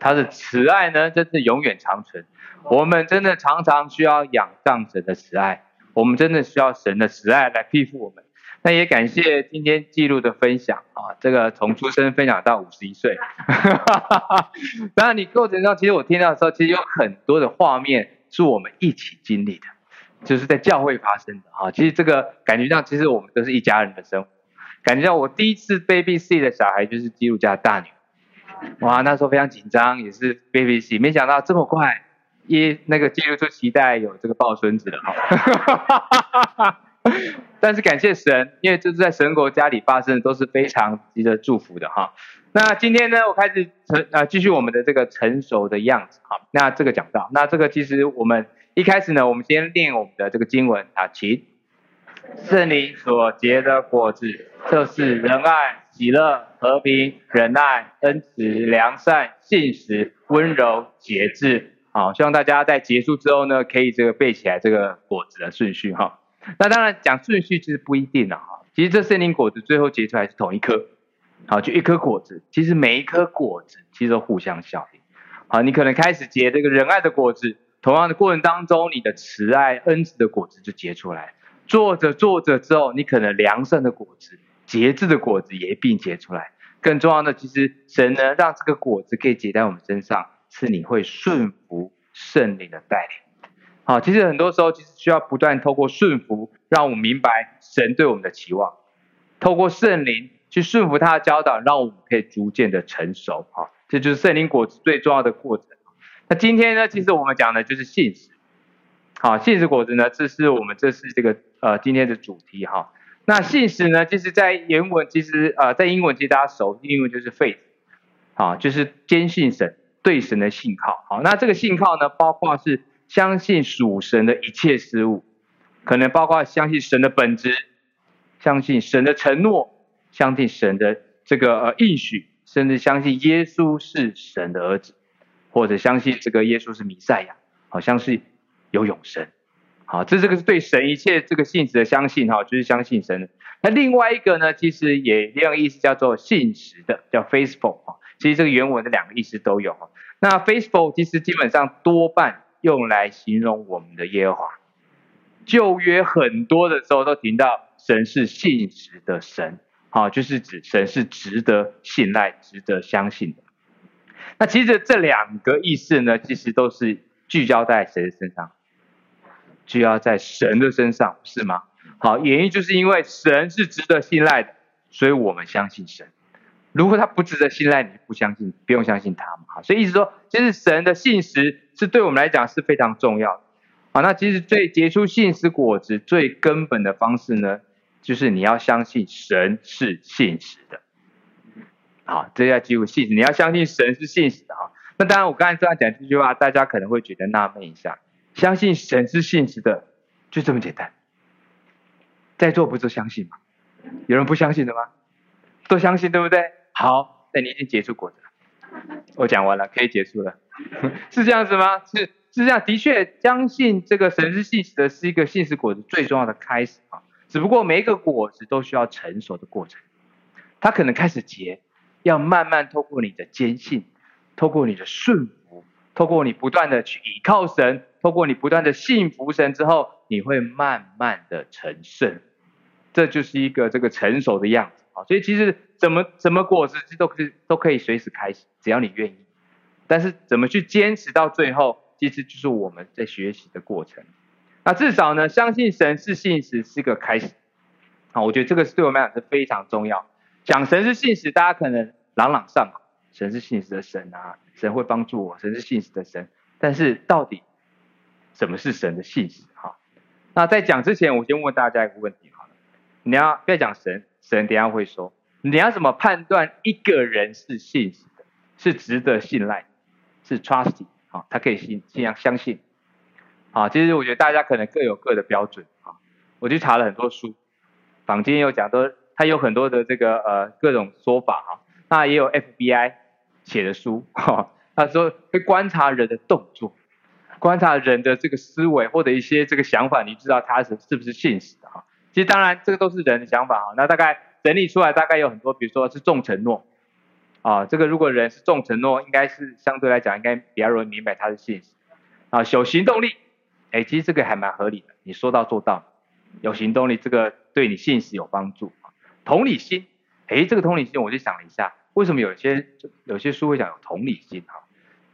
他的慈爱呢，真是永远长存。我们真的常常需要仰仗神的慈爱，我们真的需要神的慈爱来庇护我们。那也感谢今天记录的分享啊，这个从出生分享到五十一岁，当然你过程中，其实我听到的时候，其实有很多的画面是我们一起经历的，就是在教会发生的啊。其实这个感觉上，其实我们都是一家人的生活。感觉到我第一次 baby C 的小孩就是基督家的大女，哇，那时候非常紧张，也是 baby 喜没想到这么快，一那个基督就期待有这个抱孙子了哈。但是感谢神，因为这是在神国家里发生的，都是非常值得祝福的哈。那今天呢，我开始成啊，继续我们的这个成熟的样子哈。那这个讲到，那这个其实我们一开始呢，我们先念我们的这个经文啊，请圣灵所结的果子，就是仁爱、喜乐、和平、忍耐、恩慈、良善、信实、温柔、节制。好，希望大家在结束之后呢，可以这个背起来这个果子的顺序哈。那当然讲顺序其实不一定了哈，其实这圣灵果子最后结出来是同一颗，好，就一颗果子，其实每一颗果子其实都互相效应，好，你可能开始结这个仁爱的果子，同样的过程当中，你的慈爱恩慈的果子就结出来，做着做着之后，你可能良善的果子、节制的果子也并结出来，更重要的，其实神呢让这个果子可以结在我们身上，是你会顺服圣灵的带领。好，其实很多时候其实需要不断透过顺服，让我们明白神对我们的期望，透过圣灵去顺服他的教导，让我们可以逐渐的成熟。好，这就是圣灵果子最重要的过程。那今天呢，其实我们讲的就是信实。好，信实果子呢，这是我们这是这个呃今天的主题哈。那信实呢，其实在原文其实呃在英文其实大家熟，英文就是 faith，好，就是坚信神对神的信靠。好，那这个信靠呢，包括是。相信属神的一切事物，可能包括相信神的本质，相信神的承诺，相信神的这个呃应许，甚至相信耶稣是神的儿子，或者相信这个耶稣是弥赛亚，好像是有永生。好，这这个是对神一切这个信实的相信哈，就是相信神。那另外一个呢，其实也另外意思叫做信实的，叫 faithful 哈。其实这个原文的两个意思都有哈。那 faithful 其实基本上多半。用来形容我们的耶和华，旧约很多的时候都提到神是信实的神，好，就是指神是值得信赖、值得相信的。那其实这两个意思呢，其实都是聚焦在谁的身上？就要在神的身上，是吗？好，原因就是因为神是值得信赖的，所以我们相信神。如果他不值得信赖，你不相信，不用相信他嘛。好，所以意思说，其实神的信实是对我们来讲是非常重要的。好，那其实最结出信实果子最根本的方式呢，就是你要相信神是信实的。好，这要记住信实，你要相信神是信实的哈。那当然，我刚才这样讲这句话，大家可能会觉得纳闷一下，相信神是信实的，就这么简单？在座不就相信吗？有人不相信的吗？都相信，对不对？好，那你已经结出果子了。我讲完了，可以结束了。是这样子吗？是是这样，的确，相信这个神是信实的，是一个信实果子最重要的开始啊。只不过每一个果子都需要成熟的过程，它可能开始结，要慢慢透过你的坚信，透过你的顺，透过你不断的去倚靠神，透过你不断的信服神之后，你会慢慢的成圣。这就是一个这个成熟的样子啊。所以其实怎么怎么果子都可以都可以随时开始，只要你愿意。但是怎么去坚持到最后，其实就是我们在学习的过程。那至少呢，相信神是信实是个开始。好，我觉得这个是对我们来讲是非常重要。讲神是信实，大家可能朗朗上口，神是信实的神啊，神会帮助我，神是信实的神。但是到底什么是神的信实？哈，那在讲之前，我先问大家一个问题好了，你要不要讲神？神等下会说，你要怎么判断一个人是信实的，是值得信赖，是 trusty 啊，他可以信信仰相信，啊，其实我觉得大家可能各有各的标准啊。我去查了很多书，坊间有讲都，他有很多的这个呃各种说法啊，那也有 FBI 写的书哈，他说会观察人的动作，观察人的这个思维或者一些这个想法，你知道他是是不是信实的啊？其实当然，这个都是人的想法哈。那大概整理出来，大概有很多，比如说是重承诺，啊，这个如果人是重承诺，应该是相对来讲应该比较容易明白他的信实。啊，有行动力，哎，其实这个还蛮合理的，你说到做到，有行动力，这个对你信实有帮助。同理心，哎，这个同理心我就想了一下，为什么有些有些书会讲有同理心哈？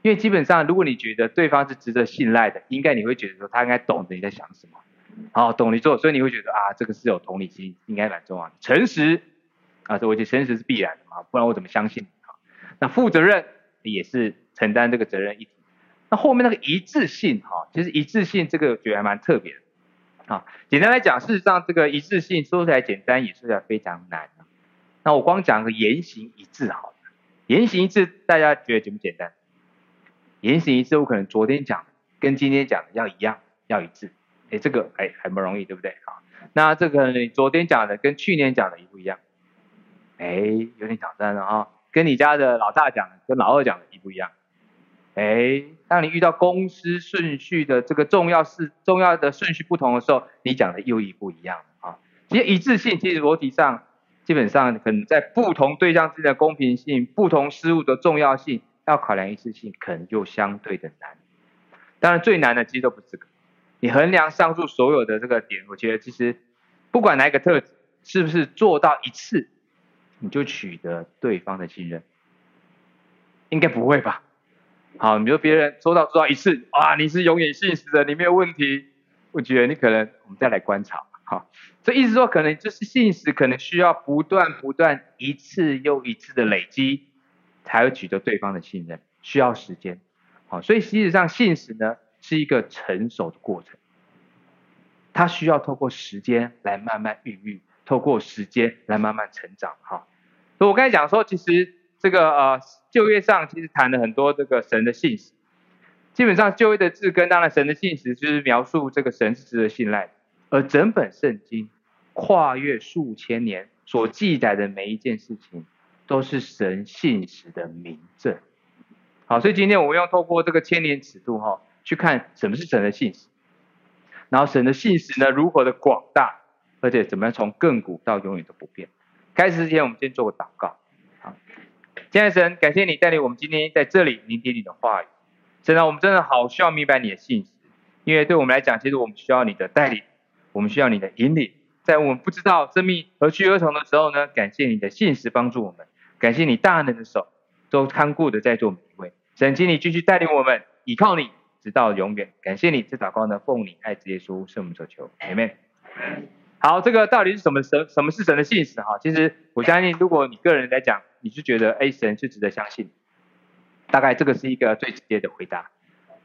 因为基本上如果你觉得对方是值得信赖的，应该你会觉得说他应该懂得你在想什么，好，懂你做，所以你会觉得啊，这个是有同理心，应该蛮重要的。诚实，啊，这我觉得诚实是必然的嘛，不然我怎么相信你啊？那负责任也是承担这个责任一体。那后面那个一致性哈，其实一致性这个觉得还蛮特别的。啊，简单来讲，事实上这个一致性说起来简单，也说起来非常难。那我光讲个言行一致好了，言行一致大家觉得简不简单？言行一致，我可能昨天讲跟今天讲的要一样，要一致。哎，这个哎很不容易，对不对？好，那这个你昨天讲的跟去年讲的一不一样？哎，有点挑战了哈。跟你家的老大讲的跟老二讲的一不一样？哎，当你遇到公司顺序的这个重要事、重要的顺序不同的时候，你讲的又一不一样啊。其实一致性，其实逻辑上基本上可能在不同对象之间的公平性、不同事物的重要性，要考量一致性，可能就相对的难。当然最难的其实都不是这个。你衡量上述所有的这个点，我觉得其实不管哪一个特质，是不是做到一次，你就取得对方的信任，应该不会吧？好，你说别人做到做到一次，啊，你是永远信实的，你没有问题。我觉得你可能，我们再来观察，好，这意思说可能就是信实，可能需要不断不断一次又一次的累积，才会取得对方的信任，需要时间。好，所以实际上信实呢是一个成熟的过程，它需要透过时间来慢慢孕育，透过时间来慢慢成长。好，所以我刚才讲说，其实这个呃。旧约上其实谈了很多这个神的信实，基本上旧约的字根，当然神的信实就是描述这个神是值得信赖的，而整本圣经跨越数千年所记载的每一件事情，都是神信实的明证。好，所以今天我们要透过这个千年尺度哈，去看什么是神的信实，然后神的信实呢如何的广大，而且怎么样从亘古到永远都不变。开始之前，我们先做个祷告。好亲爱的神，感谢你带领我们今天在这里聆听你的话语。神啊，我们真的好需要明白你的信实，因为对我们来讲，其实我们需要你的带领，我们需要你的引领。在我们不知道生命何去何从的时候呢，感谢你的信实帮助我们，感谢你大能的手都看顾的在做每一位。神，请你继续带领我们，依靠你直到永远。感谢你，这祷告呢，奉你爱子耶稣圣名所求，Amen。好，这个到底是什么神？什么是神的信使？哈，其实我相信，如果你个人来讲，你是觉得，哎，神是值得相信，大概这个是一个最直接的回答。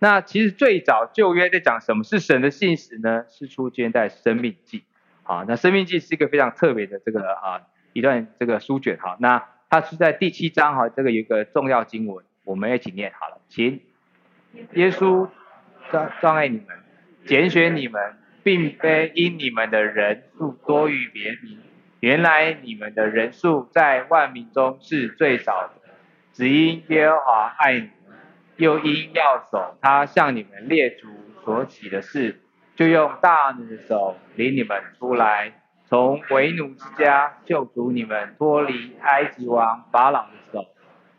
那其实最早旧约在讲什么是神的信使呢？是出现在生命记。好，那生命记是一个非常特别的这个啊一段这个书卷。哈，那它是在第七章哈，这个有一个重要经文，我们一起念好了，请耶稣召召爱你们，拣选你们。并非因你们的人数多于别民，原来你们的人数在万民中是最少的，只因耶和华爱你，又因要守他向你们列祖所起的事，就用大能的手领你们出来，从为奴之家救赎你们脱离埃及王法老的手。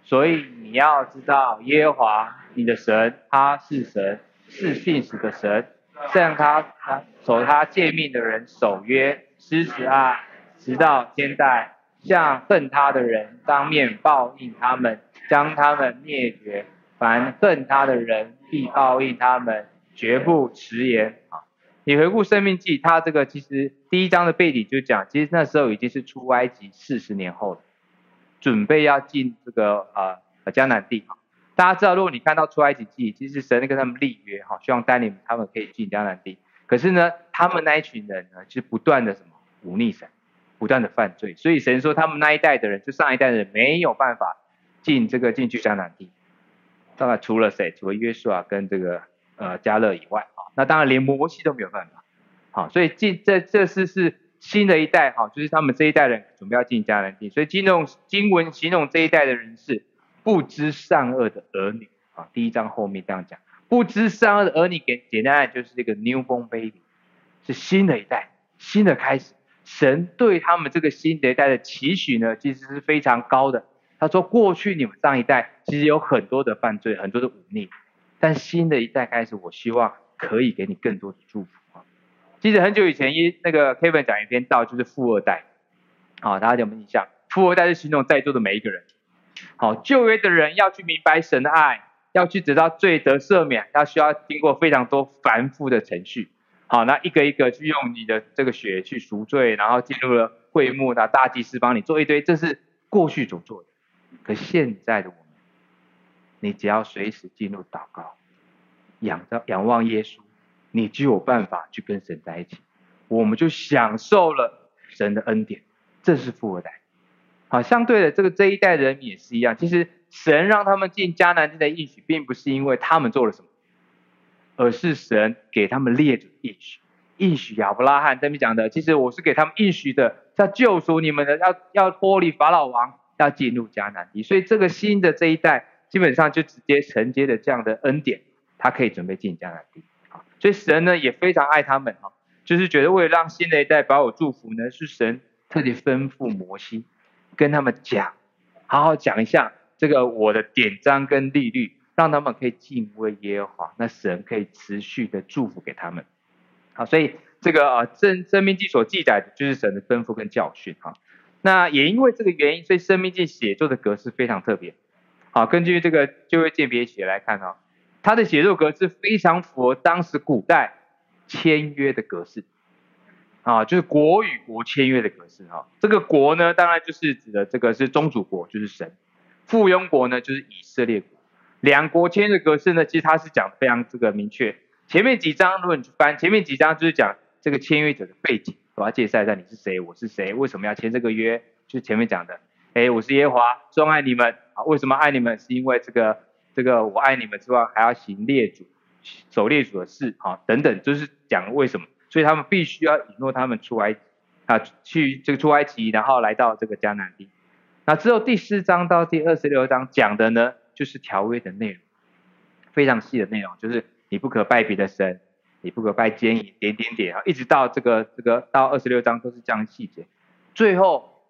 所以你要知道耶和华你的神，他是神，是信实的神。向他他守他诫命的人守约施慈爱，直到千代；向恨他的人当面报应他们，将他们灭绝。凡恨他的人必报应他们，绝不迟延。啊，你回顾生命记，他这个其实第一章的背景就讲，其实那时候已经是出埃及四十年后了，准备要进这个呃迦南地。大家知道，如果你看到出埃及记，其实神跟他们立约，哈，希望带领他们可以进迦南地。可是呢，他们那一群人呢，就是不断的什么忤逆神，不断的犯罪，所以神说他们那一代的人，就上一代的人没有办法进这个进去迦南地。当然除了谁？除了约书亚跟这个呃加勒以外，啊，那当然连摩西都没有办法。好，所以进这这是是新的一代，哈，就是他们这一代人准备要进迦南地。所以经用经文形容这一代的人是。不知善恶的儿女啊，第一章后面这样讲，不知善恶的儿女，给简单来就是这个 newborn baby，是新的一代，新的开始。神对他们这个新的一代的期许呢，其实是非常高的，他说过去你们上一代其实有很多的犯罪，很多的忤逆，但新的一代开始，我希望可以给你更多的祝福啊。记得很久以前一那个 Kevin 讲一篇道，就是富二代，好，大家有没有印象？富二代是形容在座的每一个人。好，旧约的人要去明白神的爱，要去得到罪得赦免，他需要经过非常多繁复的程序。好，那一个一个去用你的这个血去赎罪，然后进入了会幕，那大祭司帮你做一堆，这是过去所做的。可现在的我们，你只要随时进入祷告，仰着仰望耶稣，你就有办法去跟神在一起。我们就享受了神的恩典，这是富二代。好，相对的，这个这一代人也是一样。其实神让他们进迦南地的应许，并不是因为他们做了什么，而是神给他们列祖应许。应许亚伯拉罕这边讲的，其实我是给他们应许的，要救赎你们的，要要脱离法老王，要进入迦南地。所以这个新的这一代，基本上就直接承接了这样的恩典，他可以准备进迦南地。啊，所以神呢也非常爱他们哈，就是觉得为了让新的一代把我祝福呢，是神特地吩咐摩西。跟他们讲，好好讲一下这个我的典章跟律例，让他们可以敬畏耶和华，那神可以持续的祝福给他们。好，所以这个啊，申申命记所记载的就是神的吩咐跟教训哈。那也因为这个原因，所以申命记写作的格式非常特别。好，根据这个旧约鉴别写来看啊，它的写作格式非常符合当时古代签约的格式。啊，就是国与国签约的格式哈。这个国呢，当然就是指的这个是宗主国，就是神；附庸国呢，就是以色列国。两国签约的格式呢，其实它是讲非常这个明确。前面几章如果你去翻，前面几章就是讲这个签约者的背景，我要介绍一下你是谁，我是谁，为什么要签这个约，就前面讲的。哎，我是耶华，钟爱你们啊。为什么爱你们？是因为这个这个我爱你们之外，还要行列祖、守列祖的事啊，等等，就是讲为什么。所以他们必须要引诱他们出埃啊，去这个出埃及，然后来到这个迦南地。那之后第四章到第二十六章讲的呢，就是条约的内容，非常细的内容，就是你不可拜别的神，你不可拜奸淫，点点点啊，一直到这个这个到二十六章都是这样细节。最后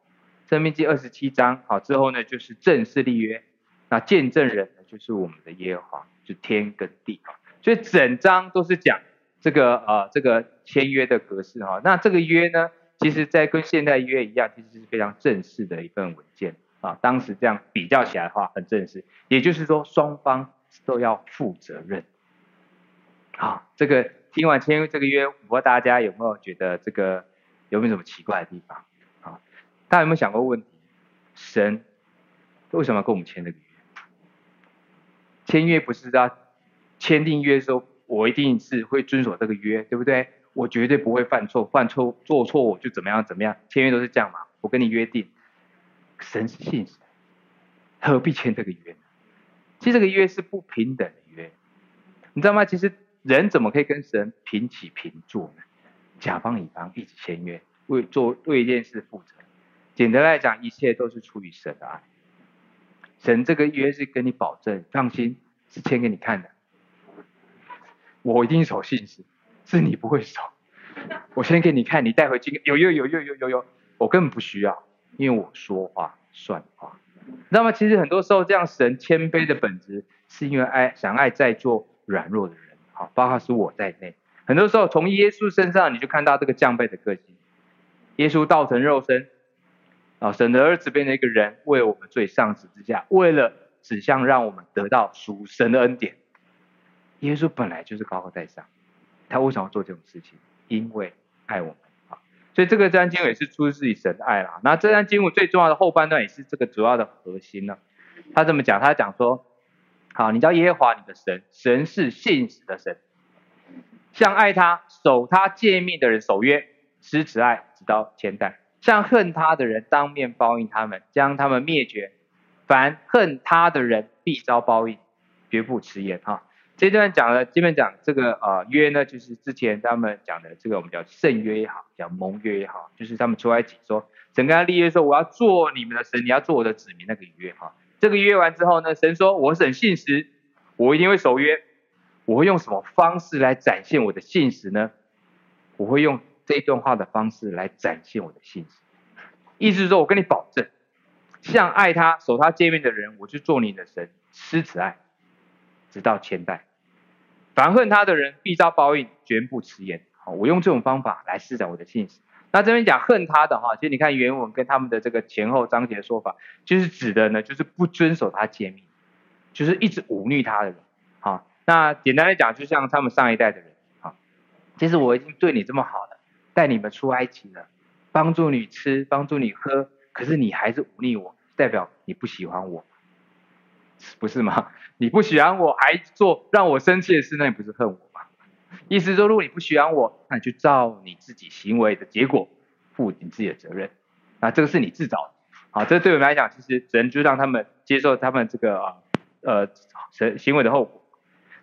申命记二十七章好之后呢，就是正式立约，那见证人呢，就是我们的耶和华，就天跟地啊，所以整章都是讲。这个呃，这个签约的格式哈，那这个约呢，其实在跟现代约一样，其实是非常正式的一份文件啊。当时这样比较起来的话，很正式。也就是说，双方都要负责任。好，这个听完签约这个约，我不知道大家有没有觉得这个有没有什么奇怪的地方？啊，大家有没有想过问题？神为什么要跟我们签这个约？签约不是要签订约的时候。我一定是会遵守这个约，对不对？我绝对不会犯错，犯错做错我就怎么样怎么样。签约都是这样嘛，我跟你约定，神是信实，何必签这个约呢？其实这个约是不平等的约，你知道吗？其实人怎么可以跟神平起平坐呢？甲方乙方一起签约，为做为一件事负责。简单来讲，一切都是出于神的爱。神这个约是跟你保证，放心，是签给你看的。我一定守信实，是你不会守。我先给你看，你带回去。有有有有有有有，我根本不需要，因为我说话算话。那么其实很多时候这样，神谦卑的本质，是因为爱想爱在座软弱的人，包括是我在内。很多时候从耶稣身上，你就看到这个降卑的个性。耶稣道成肉身，啊，神的儿子变成一个人，为我们罪上十字架，为了指向让我们得到属神的恩典。耶稣本来就是高高在上，他为什么要做这种事情？因为爱我们啊！所以这个这段经文也是出自于神的爱啦。那这段经文最重要的后半段也是这个主要的核心呢。他这么讲，他讲说：好，你叫耶和华你的神，神是信实的神，像爱他、守他诫命的人守约，施慈爱，直到千代；像恨他的人当面报应他们，将他们灭绝。凡恨他的人必遭报应，绝不迟延哈。这段讲了，基本讲这个呃约呢，就是之前他们讲的这个我们叫圣约也好，叫盟约也好，就是他们出埃及说，整个立约说我要做你们的神，你要做我的子民那个约哈。这个约完之后呢，神说我是很信实，我一定会守约。我会用什么方式来展现我的信实呢？我会用这一段话的方式来展现我的信实。意思是说我跟你保证，像爱他、守他诫命的人，我就做你的神，施慈爱，直到千代。凡恨他的人，必遭报应，绝不迟延。好，我用这种方法来施展我的信实。那这边讲恨他的哈，其实你看原文跟他们的这个前后章节说法，就是指的呢，就是不遵守他诫命，就是一直忤逆他的人。好，那简单来讲，就像他们上一代的人。好，其实我已经对你这么好了，带你们出埃及了，帮助你吃，帮助你喝，可是你还是忤逆我，代表你不喜欢我，不是吗？你不喜欢我，还做让我生气的事，那你不是恨我？意思说，如果你不喜欢我，那你就照你自己行为的结果负你自己的责任。那这个是你自找的。好，这对我们来讲，其实只能就让他们接受他们这个啊呃行行为的后果。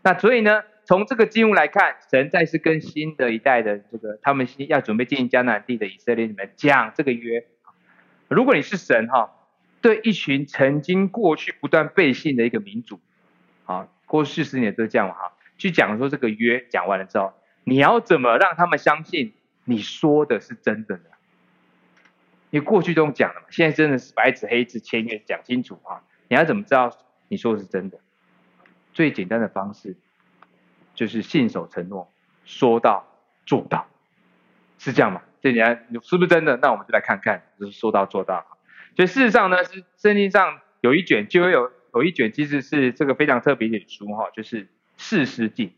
那所以呢，从这个经文来看，神再次跟新的一代的这个他们要准备进入迦南地的以色列里面讲这个约。如果你是神哈，对一群曾经过去不断背信的一个民族，啊，过去四十年都是这样哈。去讲说这个约讲完了之后，你要怎么让他们相信你说的是真的呢？因为过去都讲了嘛，现在真的是白纸黑字签约讲清楚啊！你要怎么知道你说的是真的？最简单的方式就是信守承诺，说到做到，是这样吗？这你看是不是真的？那我们就来看看，就是说到做到。所以事实上呢，是圣经上有一卷，就会有有一卷，其实是这个非常特别的书哈，就是。四世纪，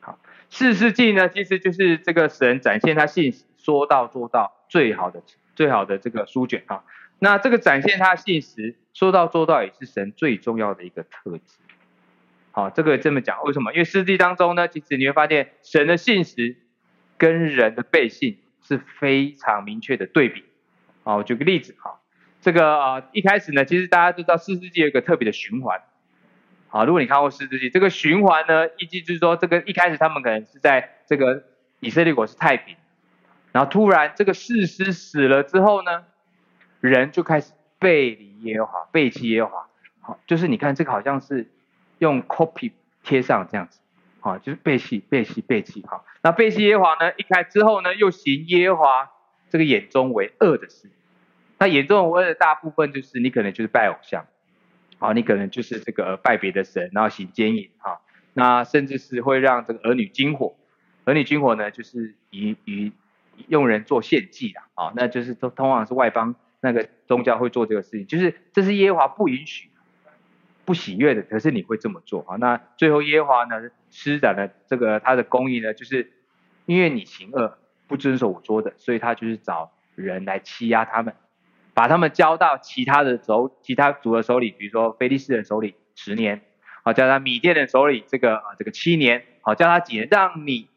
好，四世纪呢，其实就是这个神展现他信实、说到做到最好的、最好的这个书卷啊。那这个展现他信实、说到做到，也是神最重要的一个特质。好，这个这么讲，为什么？因为四世纪当中呢，其实你会发现神的信实跟人的背信是非常明确的对比。好，我举个例子，哈，这个啊，一开始呢，其实大家都知道四世纪有一个特别的循环。好，如果你看过《士师记》，这个循环呢，意思就是说，这个一开始他们可能是在这个以色列国是太平，然后突然这个士师死了之后呢，人就开始背离耶和华，背弃耶和华。好，就是你看这个好像是用 copy 贴上这样子，好，就是背弃、背弃、背弃。好，那背弃耶和华呢，一开之后呢，又行耶和华这个眼中为恶的事。那眼中为恶的大部分就是你可能就是拜偶像。好，你可能就是这个拜别的神，然后行奸淫，哈，那甚至是会让这个儿女惊火，儿女惊火呢，就是以以用人做献祭的，啊，那就是通通常是外邦那个宗教会做这个事情，就是这是耶和华不允许、不喜悦的，可是你会这么做，啊，那最后耶和华呢施展了这个他的公义呢，就是因为你行恶，不遵守我说的，所以他就是找人来欺压他们。把他们交到其他的手，其他族的手里，比如说菲利士人手里十年，好，交到米甸人手里这个啊这个七年，好，交他几年，让你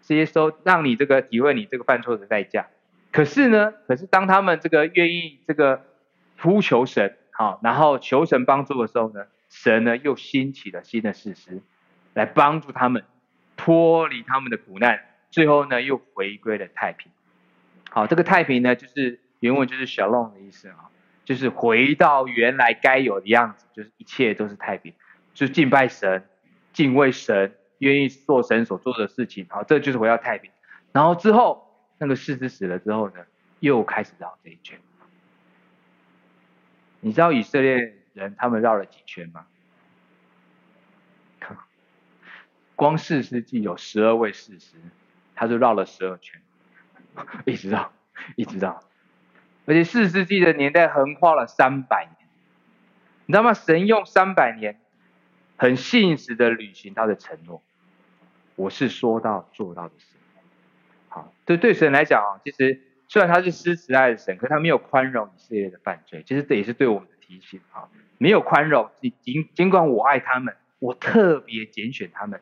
这些收，让你这个体会你这个犯错的代价。可是呢，可是当他们这个愿意这个呼求神，好，然后求神帮助的时候呢，神呢又兴起了新的事实来帮助他们脱离他们的苦难，最后呢又回归了太平。好，这个太平呢就是。原文就是 shalom 的意思啊，就是回到原来该有的样子，就是一切都是太平，就敬拜神、敬畏神、愿意做神所做的事情，好，这就是回到太平。然后之后那个士师死了之后呢，又开始绕这一圈。你知道以色列人他们绕了几圈吗？光士师记有十二位士师，他就绕了十二圈，一直绕，一直绕。而且四世纪的年代横跨了三百年，你知道吗？神用三百年，很信实的履行他的承诺。我是说到做到的神。好，对对神来讲啊，其实虽然他是施慈爱的神，可他没有宽容以色列的犯罪。其实这也是对我们的提醒啊，没有宽容。你尽尽管我爱他们，我特别拣选他们，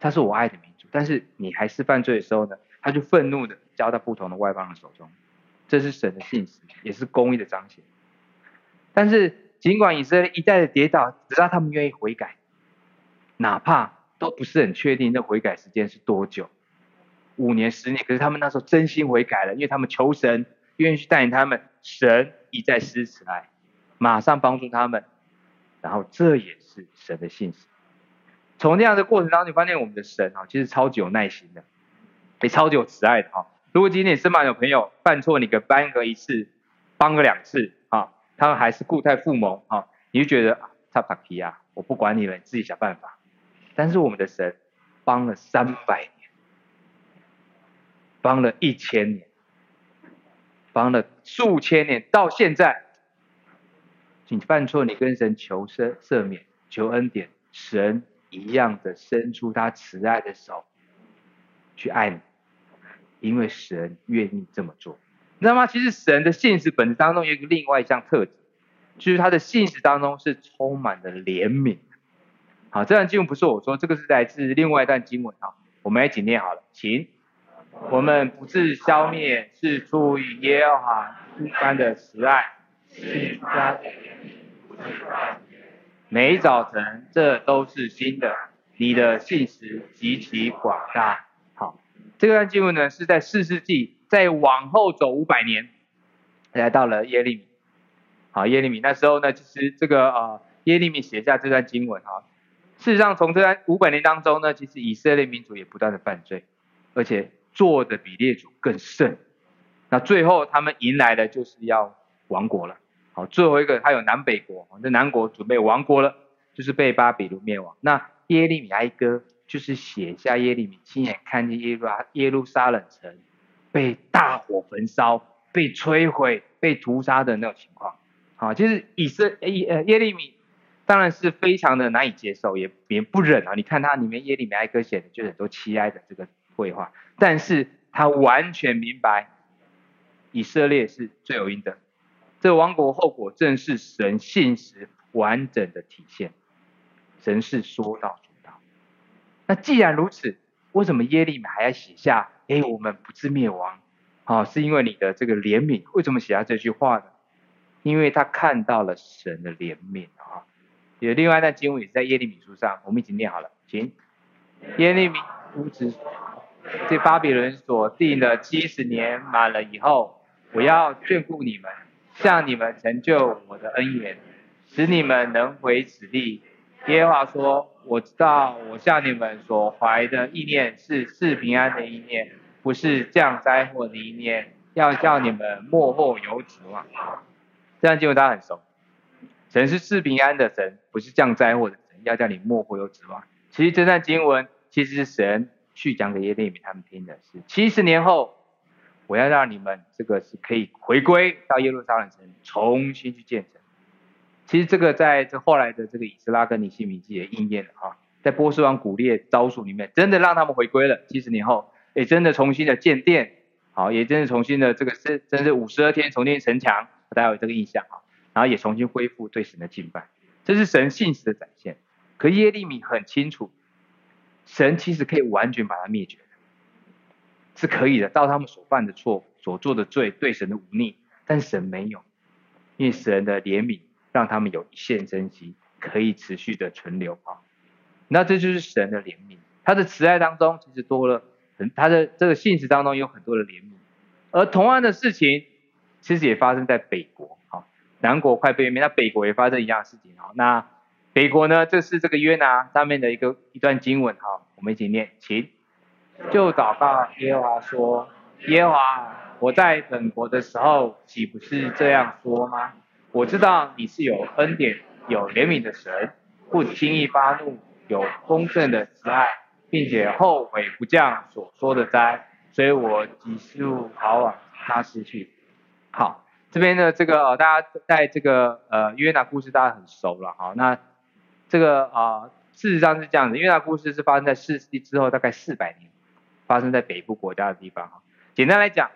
他是我爱的民族，但是你还是犯罪的时候呢，他就愤怒的交到不同的外邦人手中。这是神的信实，也是公义的彰显。但是，尽管以色列一再的跌倒，只要他们愿意悔改，哪怕都不是很确定那悔改时间是多久，五年、十年，可是他们那时候真心悔改了，因为他们求神愿意去带领他们，神一再施慈爱，马上帮助他们。然后，这也是神的信实。从这样的过程当中，你发现我们的神啊，其实超级有耐心的，也超级有慈爱的哈。如果今天你身旁有朋友犯错，你给帮个一次，帮个两次啊，他们还是固态附萌啊，你就觉得差帕皮啊，我不管你了，你自己想办法。但是我们的神帮了三百年，帮了一千年，帮了数千年，到现在，你犯错，你跟神求赦赦免，求恩典，神一样的伸出他慈爱的手去爱你，因为神愿意这么做。你知道吗？其实神的信实本质当中有一个另外一项特质，就是他的信实当中是充满了怜悯。好，这段经文不是我说，这个是来自另外一段经文啊。我们一起念好了，请。我们不是消灭，是出于耶和华一般的慈爱，是他每早晨这都是新的，你的信实极其广大。这段经文呢是在四世纪，再往后走五百年，来到了耶利米。好，耶利米那时候呢，其实这个呃耶利米写下这段经文哈。事实上，从这段五百年当中呢，其实以色列民族也不断的犯罪，而且做的比列祖更甚。那最后他们迎来的就是要亡国了。好，最后一个他有南北国，那南国准备亡国了，就是被巴比伦灭亡。那耶利米哀歌就是写下耶利米亲眼看见耶路耶路撒冷城被大火焚烧、被摧毁、被屠杀的那种情况。好，就是以色耶呃耶利米。当然是非常的难以接受，也也不忍啊！你看他里面耶利米哀歌写的就很多凄哀的这个绘画，但是他完全明白以色列是罪有应得，这亡国后果正是神信实完整的体现，神是说到。那既然如此，为什么耶利米还要写下？哎，我们不致灭亡，啊，是因为你的这个怜悯。为什么写下这句话呢？因为他看到了神的怜悯啊。有另外一段经文也是在耶利米书上，我们已经念好了，请。耶利米五子，这巴比伦所定的七十年满了以后，我要眷顾你们，向你们成就我的恩典，使你们能回此地。耶和华说：我知道我向你们所怀的意念是赐平安的意念，不是降灾祸的意念，要叫你们末后有指望。这段经文大家很熟。神是赐平安的神，不是降灾祸的神，要叫你末后有指望。其实这段经文，其实是神去讲给耶利米他们听的是，七十年后，我要让你们这个是可以回归到耶路撒冷城，重新去建城。其实这个在这后来的这个以斯拉跟尼希米记也应验了哈，在波斯王古列招数里面，真的让他们回归了。七十年后，也真的重新的建殿，好，也真的重新的这个是真是五十二天重建城墙，大家有这个印象哈。然后也重新恢复对神的敬拜，这是神信实的展现。可耶利米很清楚，神其实可以完全把它灭绝，是可以的。照他们所犯的错、所做的罪、对神的忤逆，但神没有，因为神的怜悯让他们有一线生机，可以持续的存留啊。那这就是神的怜悯，他的慈爱当中其实多了很，他的这个信实当中有很多的怜悯。而同样的事情，其实也发生在北国啊。南国快被灭，那北国也发生一样的事情哈。那北国呢？这是这个约拿上面的一个一段经文哈，我们一起念，请。就祷告耶和华说：耶和华，我在本国的时候，岂不是这样说吗？我知道你是有恩典、有怜悯的神，不轻易发怒，有丰盛的慈爱，并且后悔不降所说的灾，所以我急速逃往他施去。好。这边的这个大家在这个呃约拿故事大家很熟了哈，那这个啊、事实上是这样子，约拿故事是发生在世纪之后大概四百年，发生在北部国家的地方哈。简单来讲，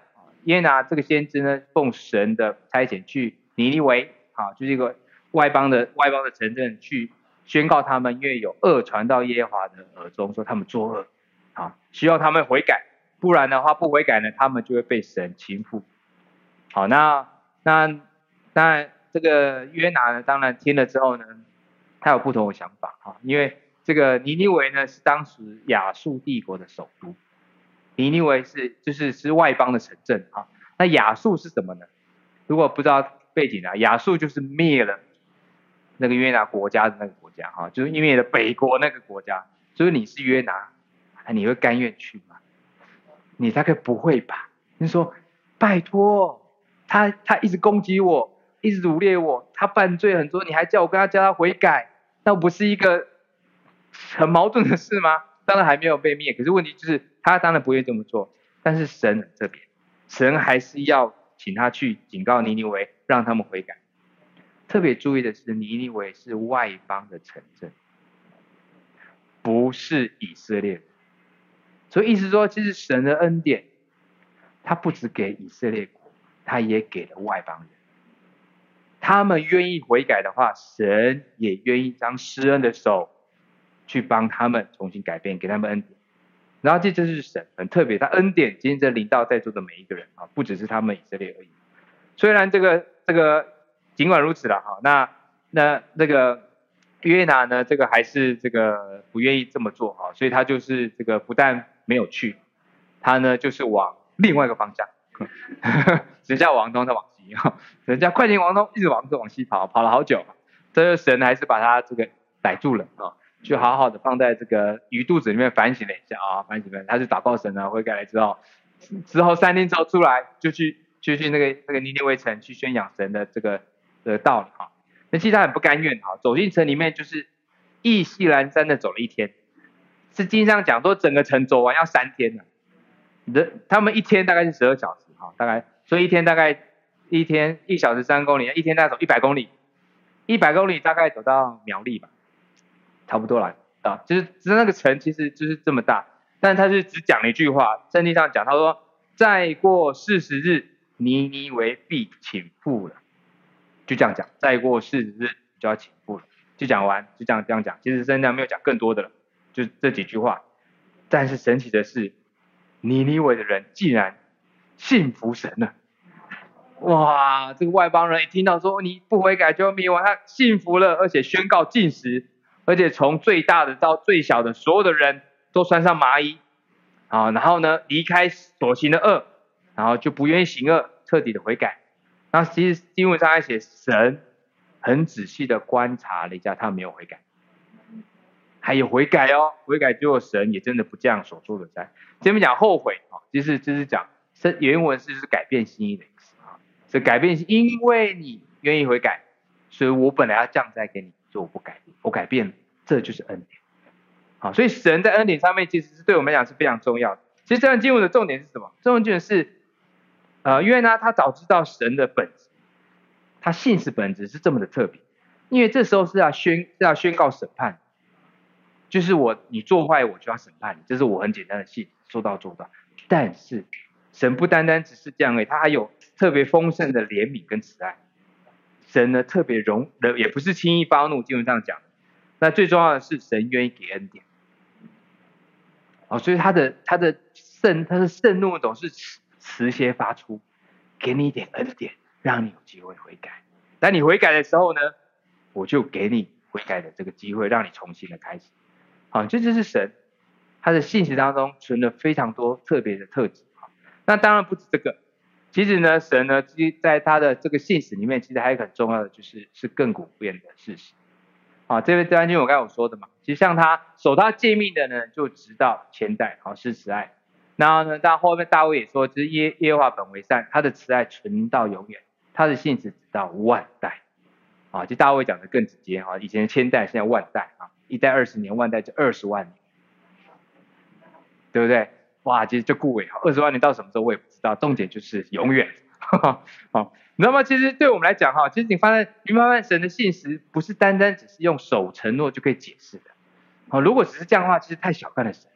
约拿这个先知呢，奉神的差遣去尼尼维，啊，就是一个外邦的外邦的城镇去宣告他们，因为有恶传到耶和华的耳中，说他们作恶，啊，需要他们悔改，不然的话不悔改呢，他们就会被神倾覆。好，那。那当然，这个约拿呢，当然听了之后呢，他有不同的想法哈，因为这个尼尼维呢是当时亚述帝国的首都，尼尼维是就是是外邦的城镇哈。那亚述是什么呢？如果不知道背景啊，亚述就是灭了那个约拿国家的那个国家哈，就是因为北国那个国家，所以你是约拿，你会甘愿去吗？你大概不会吧？你说拜托。他他一直攻击我，一直掳掠我，他犯罪很多，你还叫我跟他叫他悔改，那不是一个很矛盾的事吗？当然还没有被灭，可是问题就是他当然不愿意这么做，但是神这边，神还是要请他去警告尼尼微，让他们悔改。特别注意的是，尼尼微是外邦的城镇，不是以色列，所以意思说，其实神的恩典，他不只给以色列国，他也给了外邦人。他们愿意悔改的话，神也愿意将施恩的手去帮他们重新改变，给他们恩典。然后这就是神很特别，他恩典今天在临到在座的每一个人啊，不只是他们以色列而已。虽然这个这个。尽管如此了哈，那那那个约拿呢，这个还是这个不愿意这么做哈，所以他就是这个不但没有去，他呢就是往另外一个方向，人家往东，他往西哈，人家快艇往东，一直往东往西跑，跑了好久，这个神还是把他这个逮住了啊，就好好的放在这个鱼肚子里面反省了一下啊，反省了，他就祷告神啊，悔改了之后，之后三天之后出来就去就去那个那个尼尼微城去宣扬神的这个。的道理哈，那其实他很不甘愿哈，走进城里面就是意气阑珊的走了一天，是经上讲说整个城走完要三天呢，人他们一天大概是十二小时哈，大概所以一天大概一天一小时三公里，一天大概走一百公里，一百公里大概走到苗栗吧，差不多啦啊，就是只是那个城其实就是这么大，但他是只讲了一句话，圣经上讲他说再过四十日，尼尼为必倾覆了。就这样讲，再过四十日就要倾覆了，就讲完，就这样这样讲。其实圣经上没有讲更多的了，就这几句话。但是神奇的是，尼尼为的人竟然信服神了。哇，这个外邦人一听到说你不悔改就灭亡，他信服了，而且宣告禁食，而且从最大的到最小的所有的人都穿上麻衣啊，然后呢离开所行的恶，然后就不愿意行恶，彻底的悔改。那其实经文上还写，神很仔细的观察了一下，他没有悔改，还有悔改哦，悔改之后神也真的不这样所做的在。前面讲后悔啊，其实就是讲是原文是是改变心意的意思啊，是改变，因为你愿意悔改，所以我本来要降灾给你，所以我不改变，我改变了，这就是恩典。好，所以神在恩典上面其实是对我们来讲是非常重要的。其实这段经文的重点是什么？这段经文是。呃，因为呢，他早知道神的本质，他信是本质是这么的特别，因为这时候是要宣是要宣告审判，就是我你做坏我就要审判你，这是我很简单的信，说到做到。但是神不单单只是这样而已，他还有特别丰盛的怜悯跟慈爱。神呢特别容，也不是轻易发怒，基本上讲。那最重要的是神愿意给恩典。哦，所以他的他的圣他的圣怒总是。慈些发出，给你一点恩典，让你有机会悔改。当你悔改的时候呢，我就给你悔改的这个机会，让你重新的开始。好，这就是神他的信实当中存了非常多特别的特质。那当然不止这个，其实呢，神呢，其在他的这个信实里面，其实还有很重要的，就是是亘古不变的事实。啊，这位这段经我刚才有说的嘛，其实像他守他诫命的呢，就直到千代，好，是慈爱。然后呢，到后面大卫也说，其实耶耶和华本为善，他的慈爱存到永远，他的信实直到万代。啊，就大卫讲的更直接哈，以前千代，现在万代啊，一代二十年，万代就二十万年，对不对？哇，其实就顾伟，二十万年到什么时候我也不知道，重点就是永远。好，你知道吗？其实对我们来讲哈，其实你发现，你发现神的信实不是单单只是用守承诺就可以解释的。好，如果只是这样的话，其实太小看了神。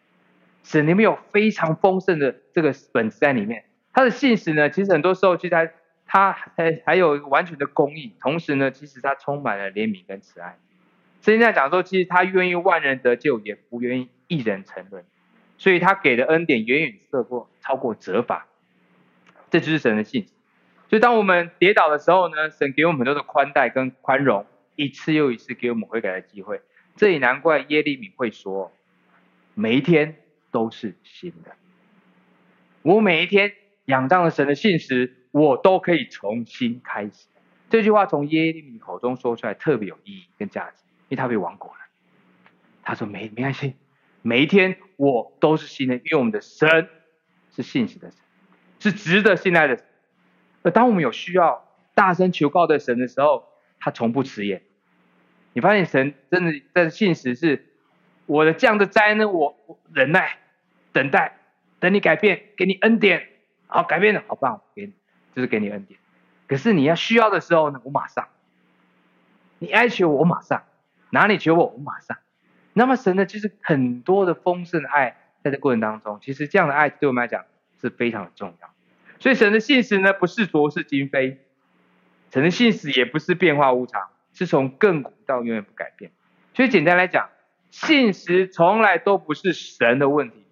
神里面有非常丰盛的这个本质在里面，他的信实呢，其实很多时候其实他他还还有完全的公义，同时呢，其实他充满了怜悯跟慈爱。圣经在讲说，其实他愿意万人得救，也不愿意一人沉沦，所以他给的恩典远远胜过超过责罚，这就是神的信实。所以当我们跌倒的时候呢，神给我们很多的宽待跟宽容，一次又一次给我们悔改的机会。这也难怪耶利米会说，每一天。都是新的。我每一天仰仗了神的信实，我都可以重新开始。这句话从耶利米口中说出来，特别有意义跟价值，因为他被亡国了。他说没没关系，每一天我都是新的，因为我们的神是信实的神，是值得信赖的。而当我们有需要，大声求告的神的时候，他从不迟延。你发现神真的在信实是，我的这样的灾呢，我忍耐、等待，等你改变，给你恩典，好改变了，好棒，给你，就是给你恩典。可是你要需要的时候呢，我马上。你哀求我，我马上；哪里求我，我马上。那么神呢，就是很多的丰盛的爱，在这过程当中，其实这样的爱对我们来讲是非常的重要。所以神的信实呢，不是浊是今非，神的信实也不是变化无常，是从亘古到永远不改变。所以简单来讲，信实从来都不是神的问题，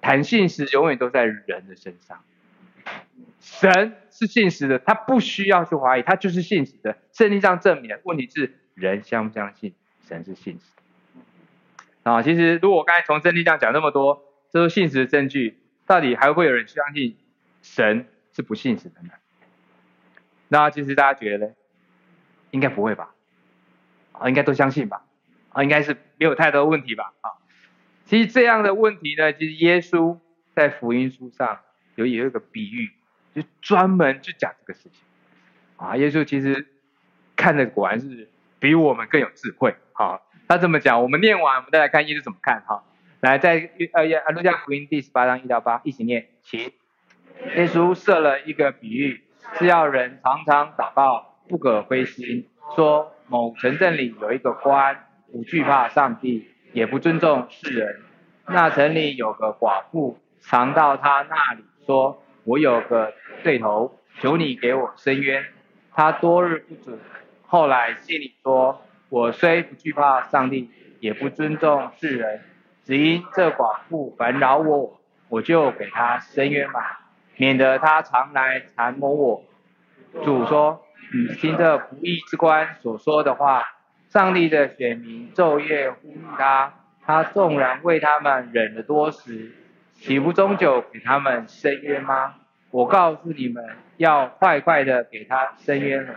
谈信实永远都在人的身上。神是信实的，他不需要去怀疑，他就是信实的。圣经上证明，问题是人相不相信神是信实。啊，其实如果我刚才从圣经上讲那么多，这是信实的证据，到底还会有人相信神是不信实的呢？那其实大家觉得呢？应该不会吧？啊，应该都相信吧？啊，应该是没有太多问题吧？啊，其实这样的问题呢，其实耶稣在福音书上有有一个比喻。就专门去讲这个事情，啊，耶稣其实看的果然是比我们更有智慧，好，他这么讲，我们念完，我们再来看耶稣怎么看，哈，来在呃耶路加福音第十八章一到八一起念，起，耶稣设了一个比喻，是要人常常祷告，不可灰心，说某城镇里有一个官，不惧怕上帝，也不尊重世人，那城里有个寡妇，常到他那里说。我有个对头，求你给我伸冤。他多日不准，后来心里说：我虽不惧怕上帝，也不尊重世人，只因这寡妇烦扰我，我就给她伸冤吧，免得她常来缠磨我。主说：你听这不义之官所说的话，上帝的选民昼夜呼吁他，他纵然为他们忍了多时。岂不终究给他们伸冤吗？我告诉你们，要快快的给他伸冤了。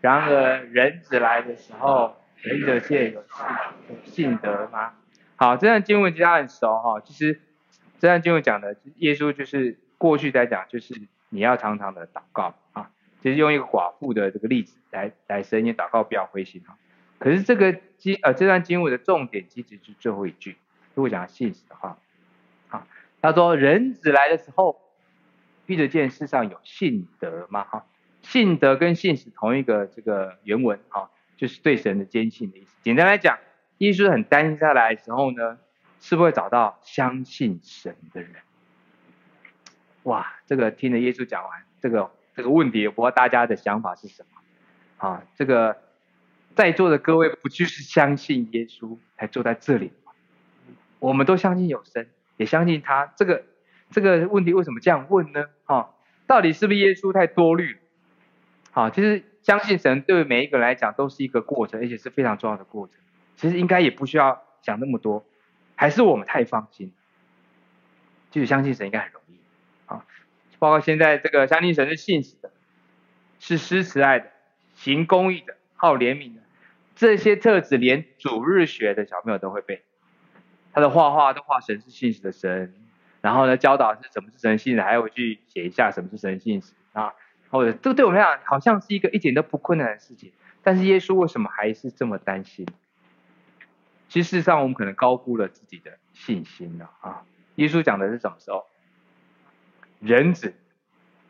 然而人子来的时候，人的界有信有信德吗？好，这段经文其实很熟哈。其实这段经文讲的，耶稣就是过去在讲，就是你要常常的祷告啊。就是用一个寡妇的这个例子来来伸冤祷告，不要灰心哈。可是这个经呃这段经文的重点其实是最后一句，如果讲信实的话。好他说：“人子来的时候，必得见世上有信德吗？哈，信德跟信实同一个这个原文，哈，就是对神的坚信的意思。简单来讲，耶稣很担心下来的时候呢，是不是会找到相信神的人？哇，这个听了耶稣讲完这个这个问题，我不知道大家的想法是什么？啊，这个在座的各位不就是相信耶稣才坐在这里吗？我们都相信有神。”也相信他这个这个问题为什么这样问呢？哈，到底是不是耶稣太多虑了？好，其实相信神对每一个人来讲都是一个过程，而且是非常重要的过程。其实应该也不需要想那么多，还是我们太放心。就是相信神应该很容易啊，包括现在这个相信神是信实的，是施慈爱的，行公义的，好怜悯的，这些特质连主日学的小朋友都会背。他的画画都画神是信实的神，然后呢，教导是什么是神信的，还要去写一下什么是神信实啊，或者这个对我们来讲好像是一个一点都不困难的事情，但是耶稣为什么还是这么担心？其实事实上我们可能高估了自己的信心了啊！耶稣讲的是什么时候？人子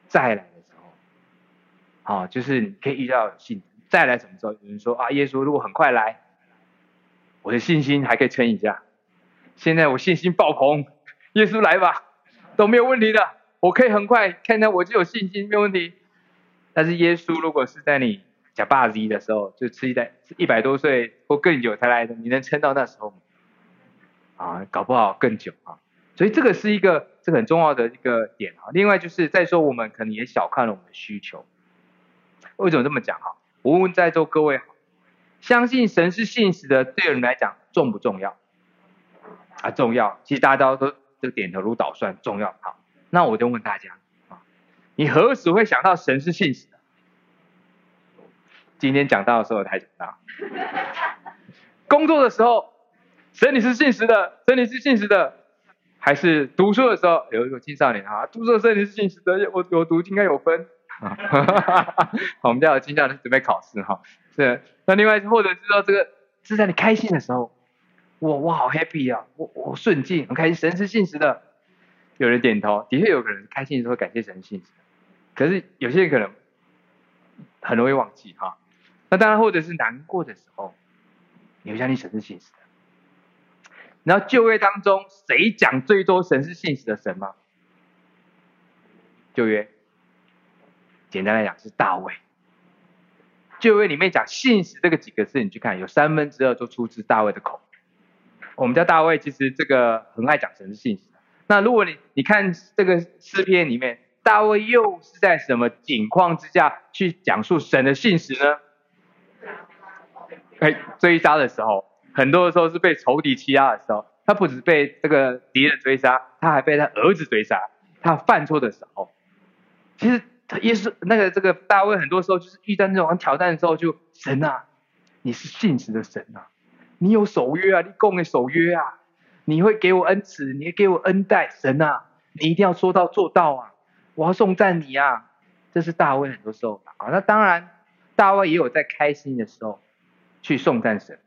再来的时候，啊，就是你可以遇到信再来什么时候？有人说啊，耶稣如果很快来，我的信心还可以撑一下。现在我信心爆棚，耶稣来吧，都没有问题的，我可以很快看到我就有信心，没有问题。但是耶稣如果是在你假巴子的时候，就吃一代一百多岁或更久才来的，你能撑到那时候吗？啊，搞不好更久啊。所以这个是一个这很重要的一个点啊。另外就是再说我们可能也小看了我们的需求。为什么这么讲哈？我问问在座各位，相信神是信实的，对人来讲重不重要？啊，重要！其实大家都都点头如捣蒜，重要。好，那我就问大家啊，你何时会想到神是信实的？今天讲到的时候才讲到。工作的时候，神你是信实的，神你是信实的，还是读书的时候有一个青少年啊，读书的时候你是信实的，我我读应该有分，我们家有青少年准备考试哈。是，那另外或者是说这个是在你开心的时候，我我好 happy 啊，我我顺境很开心，神是信实的。有人点头，的确有可能开心的时候感谢神信实，可是有些人可能很容易忘记哈。那当然或者是难过的时候，你会相信神是信实的。然后旧约当中，谁讲最多神是信实的神吗？旧约，简单来讲是大卫。旧约里面讲信实这个几个字，你去看，有三分之二都出自大卫的口。我们家大卫其实这个很爱讲神是信实的。那如果你你看这个诗篇里面，大卫又是在什么境况之下去讲述神的信实呢？哎，追杀的时候。很多的时候是被仇敌欺压的时候，他不止被这个敌人追杀，他还被他儿子追杀。他犯错的时候，其实他也是那个这个大卫，很多时候就是遇到那种挑战的时候就，神啊，你是信实的神啊，你有守约啊，你供的守约啊，你会给我恩慈，你会给我恩待，神啊，你一定要说到做到啊，我要颂赞你啊，这是大卫很多时候啊。那当然，大卫也有在开心的时候去送战神。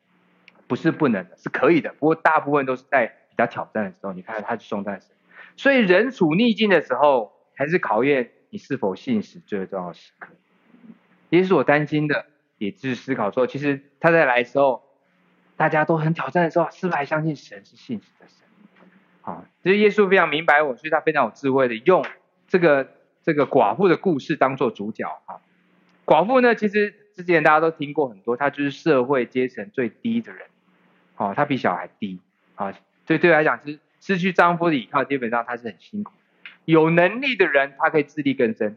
不是不能的，是可以的。不过大部分都是在比较挑战的时候，你看他去送战神。所以人处逆境的时候，还是考验你是否信实最重要的时刻。也是我担心的，也是思考说，其实他在来的时候，大家都很挑战的时候，是不是还相信神是信实的神？好，其实耶稣非常明白我，所以他非常有智慧的用这个这个寡妇的故事当做主角啊。寡妇呢，其实之前大家都听过很多，他就是社会阶层最低的人。哦，他比小孩低，啊，对对来讲是失去丈夫的依靠，基本上他是很辛苦。有能力的人，他可以自力更生；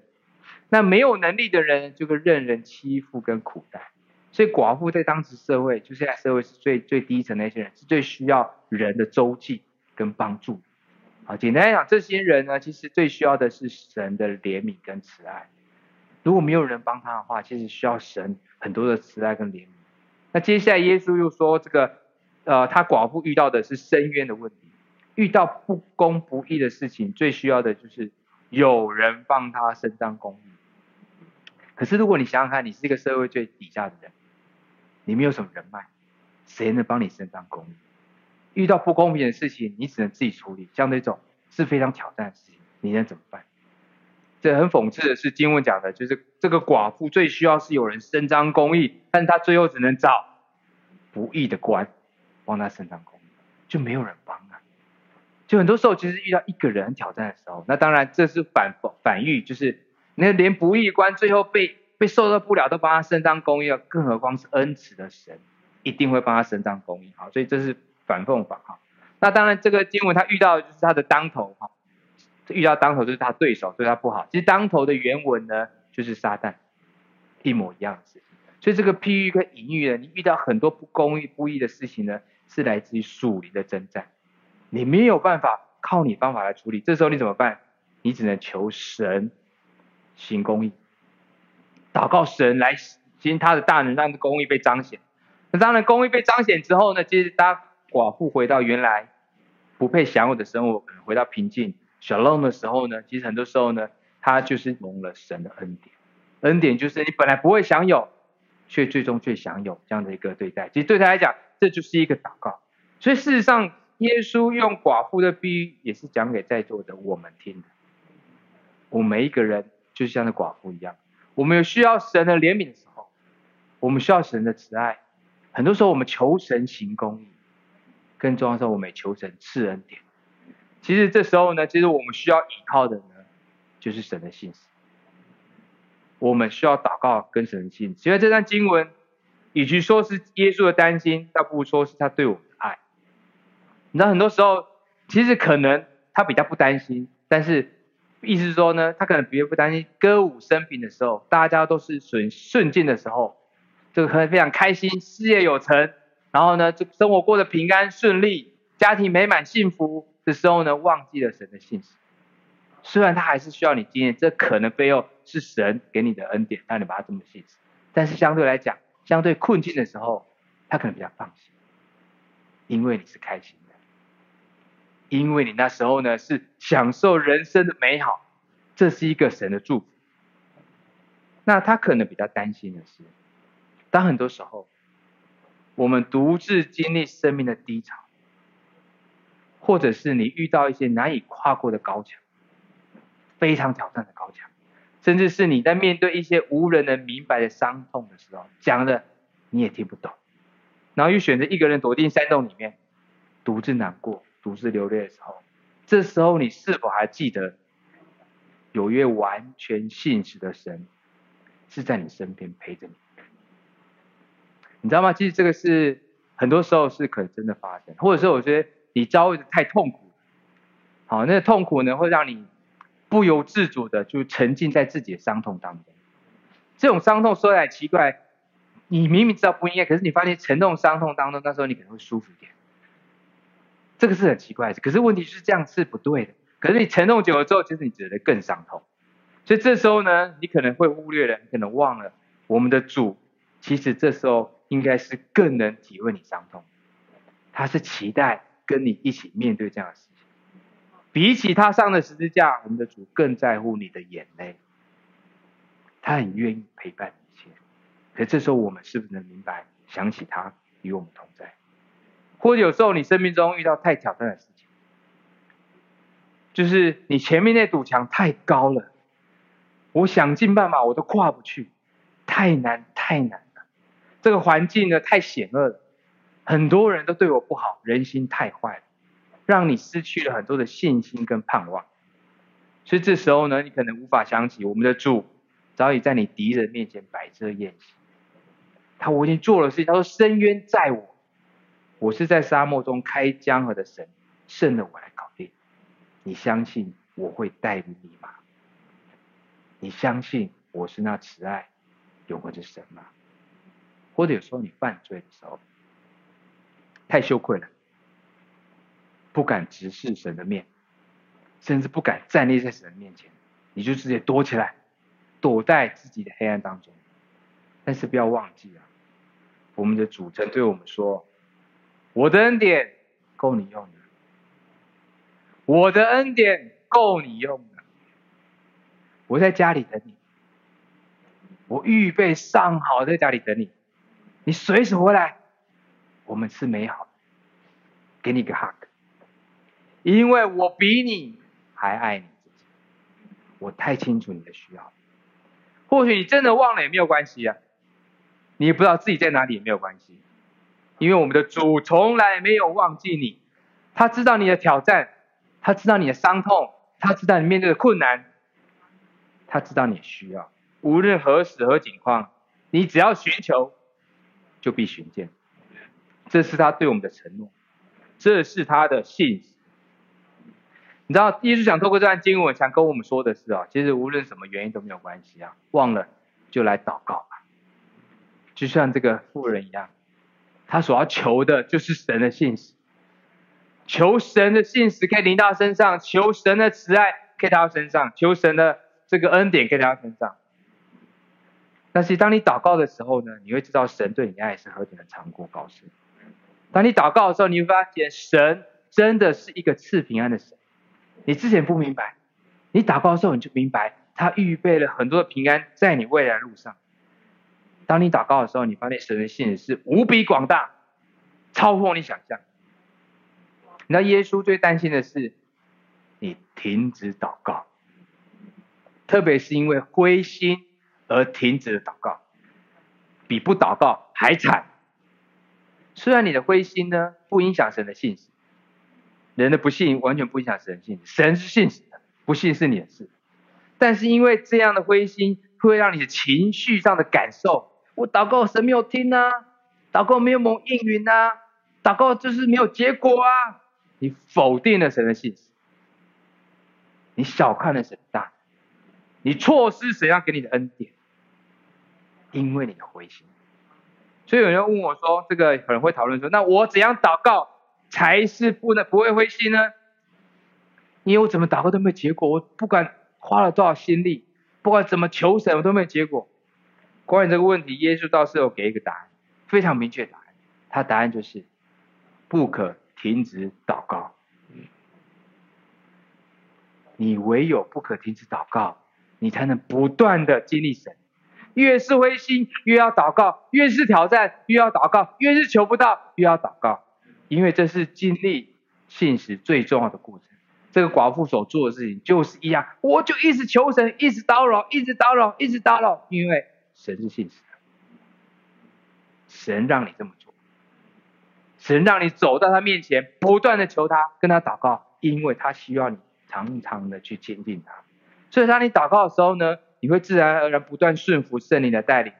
那没有能力的人，就会任人欺负跟苦待。所以寡妇在当时社会，就现在社会是最最低层的那些人，是最需要人的周济跟帮助。啊，简单来讲，这些人呢，其实最需要的是神的怜悯跟慈爱。如果没有人帮他的话，其实需要神很多的慈爱跟怜悯。那接下来耶稣又说这个。呃，他寡妇遇到的是深渊的问题，遇到不公不义的事情，最需要的就是有人帮他伸张公义。可是如果你想想看，你是一个社会最底下的人，你没有什么人脉，谁能帮你伸张公义？遇到不公平的事情，你只能自己处理，像那种是非常挑战的事情，你能怎么办？这很讽刺的是，经文讲的就是这个寡妇最需要是有人伸张公义，但是他最后只能找不义的官。帮他伸张公义，就没有人帮啊！就很多时候，其实遇到一个人挑战的时候，那当然这是反反喻，就是那连不义官最后被被受到不了，都帮他伸张公义了，更何况是恩慈的神，一定会帮他伸张公义。好，所以这是反讽法哈。那当然，这个经文他遇到的就是他的当头哈，遇到当头就是他对手，对他不好。其实当头的原文呢，就是撒旦，一模一样的事情。所以这个譬喻跟隐喻呢，你遇到很多不公义、不义的事情呢。是来自于属灵的征战，你没有办法靠你方法来处理，这时候你怎么办？你只能求神行公义，祷告神来行他的大能，让公义被彰显。那当然，公义被彰显之后呢，其实当寡妇回到原来不配享有的生活，可能回到平静、shalom 的时候呢，其实很多时候呢，他就是蒙了神的恩典。恩典就是你本来不会享有，却最终却享有这样的一个对待。其实对他来讲，这就是一个祷告，所以事实上，耶稣用寡妇的比喻，也是讲给在座的我们听的。我们每一个人就像那寡妇一样，我们有需要神的怜悯的时候，我们需要神的慈爱。很多时候，我们求神行公义，更重要的时候，我们求神赐恩典。其实这时候呢，其实我们需要依靠的呢，就是神的信实。我们需要祷告跟神的信实。所以这段经文。与其说是耶稣的担心，倒不如说是他对我们的爱。你知道，很多时候其实可能他比较不担心，但是意思是说呢，他可能比较不担心歌舞升平的时候，大家都是顺顺境的时候，就可能非常开心，事业有成，然后呢，这生活过得平安顺利，家庭美满幸福这时候呢，忘记了神的信实。虽然他还是需要你经验，这可能背后是神给你的恩典，让你把它这么信实，但是相对来讲。相对困境的时候，他可能比较放心，因为你是开心的，因为你那时候呢是享受人生的美好，这是一个神的祝福。那他可能比较担心的是，当很多时候我们独自经历生命的低潮，或者是你遇到一些难以跨过的高墙，非常挑战的高墙，甚至是你在面对一些无人能明白的伤痛的时候，讲的你也听不懂，然后又选择一个人躲进山洞里面，独自难过、独自流泪的时候，这时候你是否还记得有一位完全信实的神？是在你身边陪着你，你知道吗？其实这个是很多时候是可能真的发生，或者说我觉得你遭遇的太痛苦，好，那痛苦呢会让你不由自主的就沉浸在自己的伤痛当中。这种伤痛说来奇怪，你明明知道不应该，可是你发现沉痛伤痛当中，那时候你可能会舒服一点。这个是很奇怪的，可是问题是这样是不对的。可是你沉痛久了之后，其实你觉得更伤痛。所以这时候呢，你可能会忽略了，你可能忘了，我们的主其实这时候应该是更能体会你伤痛，他是期待跟你一起面对这样的事情。比起他上的十字架，我们的主更在乎你的眼泪，他很愿意陪伴你一切。可这时候我们是不是能明白，想起他与我们同在？或者有时候你生命中遇到太挑战的事情，就是你前面那堵墙太高了。我想尽办法，我都跨不去，太难太难了。这个环境呢，太险恶了，很多人都对我不好，人心太坏了，让你失去了很多的信心跟盼望。所以这时候呢，你可能无法想起我们的主早已在你敌人面前摆设宴席。他我已经做了事情，他说深渊在我，我是在沙漠中开江河的神，胜了我来搞定。你相信我会带领你吗？你相信我是那慈爱永恒的神吗？或者有时候你犯罪的时候，太羞愧了，不敢直视神的面，甚至不敢站立在神面前，你就直接躲起来，躲在自己的黑暗当中。但是不要忘记啊，我们的主曾对我们说：“我的恩典够你用的，我的恩典够你用的。”我在家里等你，我预备上好在家里等你，你随时回来，我们是美好的，给你个 hug，因为我比你还爱你自己，我太清楚你的需要，或许你真的忘了也没有关系啊，你也不知道自己在哪里也没有关系，因为我们的主从来没有忘记你，他知道你的挑战，他知道你的伤痛，他知道你面对的困难。他知道你需要，无论何时何景况，你只要寻求，就必寻见。这是他对我们的承诺，这是他的信实。你知道，耶稣想透过这段经文，想跟我们说的是啊，其实无论什么原因都没有关系啊，忘了就来祷告吧。就像这个富人一样，他所要求的就是神的信实，求神的信实可以临到身上，求神的慈爱可以到他身上，求神的。这个恩典可以到他身上，但是当你祷告的时候呢，你会知道神对你的爱是何等的长阔高深。当你祷告的时候，你会发现神真的是一个赐平安的神。你之前不明白，你祷告的时候你就明白，他预备了很多的平安在你未来路上。当你祷告的时候，你发现神的信是无比广大，超乎你想象。那耶稣最担心的是你停止祷告。特别是因为灰心而停止祷告，比不祷告还惨。虽然你的灰心呢，不影响神的信实，人的不信完全不影响神的信实，神是信实的，不信是你的事。但是因为这样的灰心，会让你的情绪上的感受，我祷告神没有听啊，祷告没有蒙应允啊，祷告就是没有结果啊，你否定了神的信实，你小看了神大。你错失神要给你的恩典，因为你的灰心。所以有人问我说：“这个可能会讨论说，那我怎样祷告才是不能不会灰心呢？因为我怎么祷告都没有结果，我不管花了多少心力，不管怎么求神，我都没有结果。关于这个问题，耶稣倒是有给一个答案，非常明确答案。他答案就是不可停止祷告。你唯有不可停止祷告。”你才能不断的经历神，越是灰心，越要祷告；越是挑战，越要祷告；越是求不到，越要祷告。因为这是经历信实最重要的过程。这个寡妇所做的事情就是一样，我就一直求神，一直叨扰，一直叨扰，一直叨扰，因为神是信实的，神让你这么做，神让你走到他面前，不断的求他，跟他祷告，因为他需要你常常的去亲近他。所以当你祷告的时候呢，你会自然而然不断顺服圣灵的带领，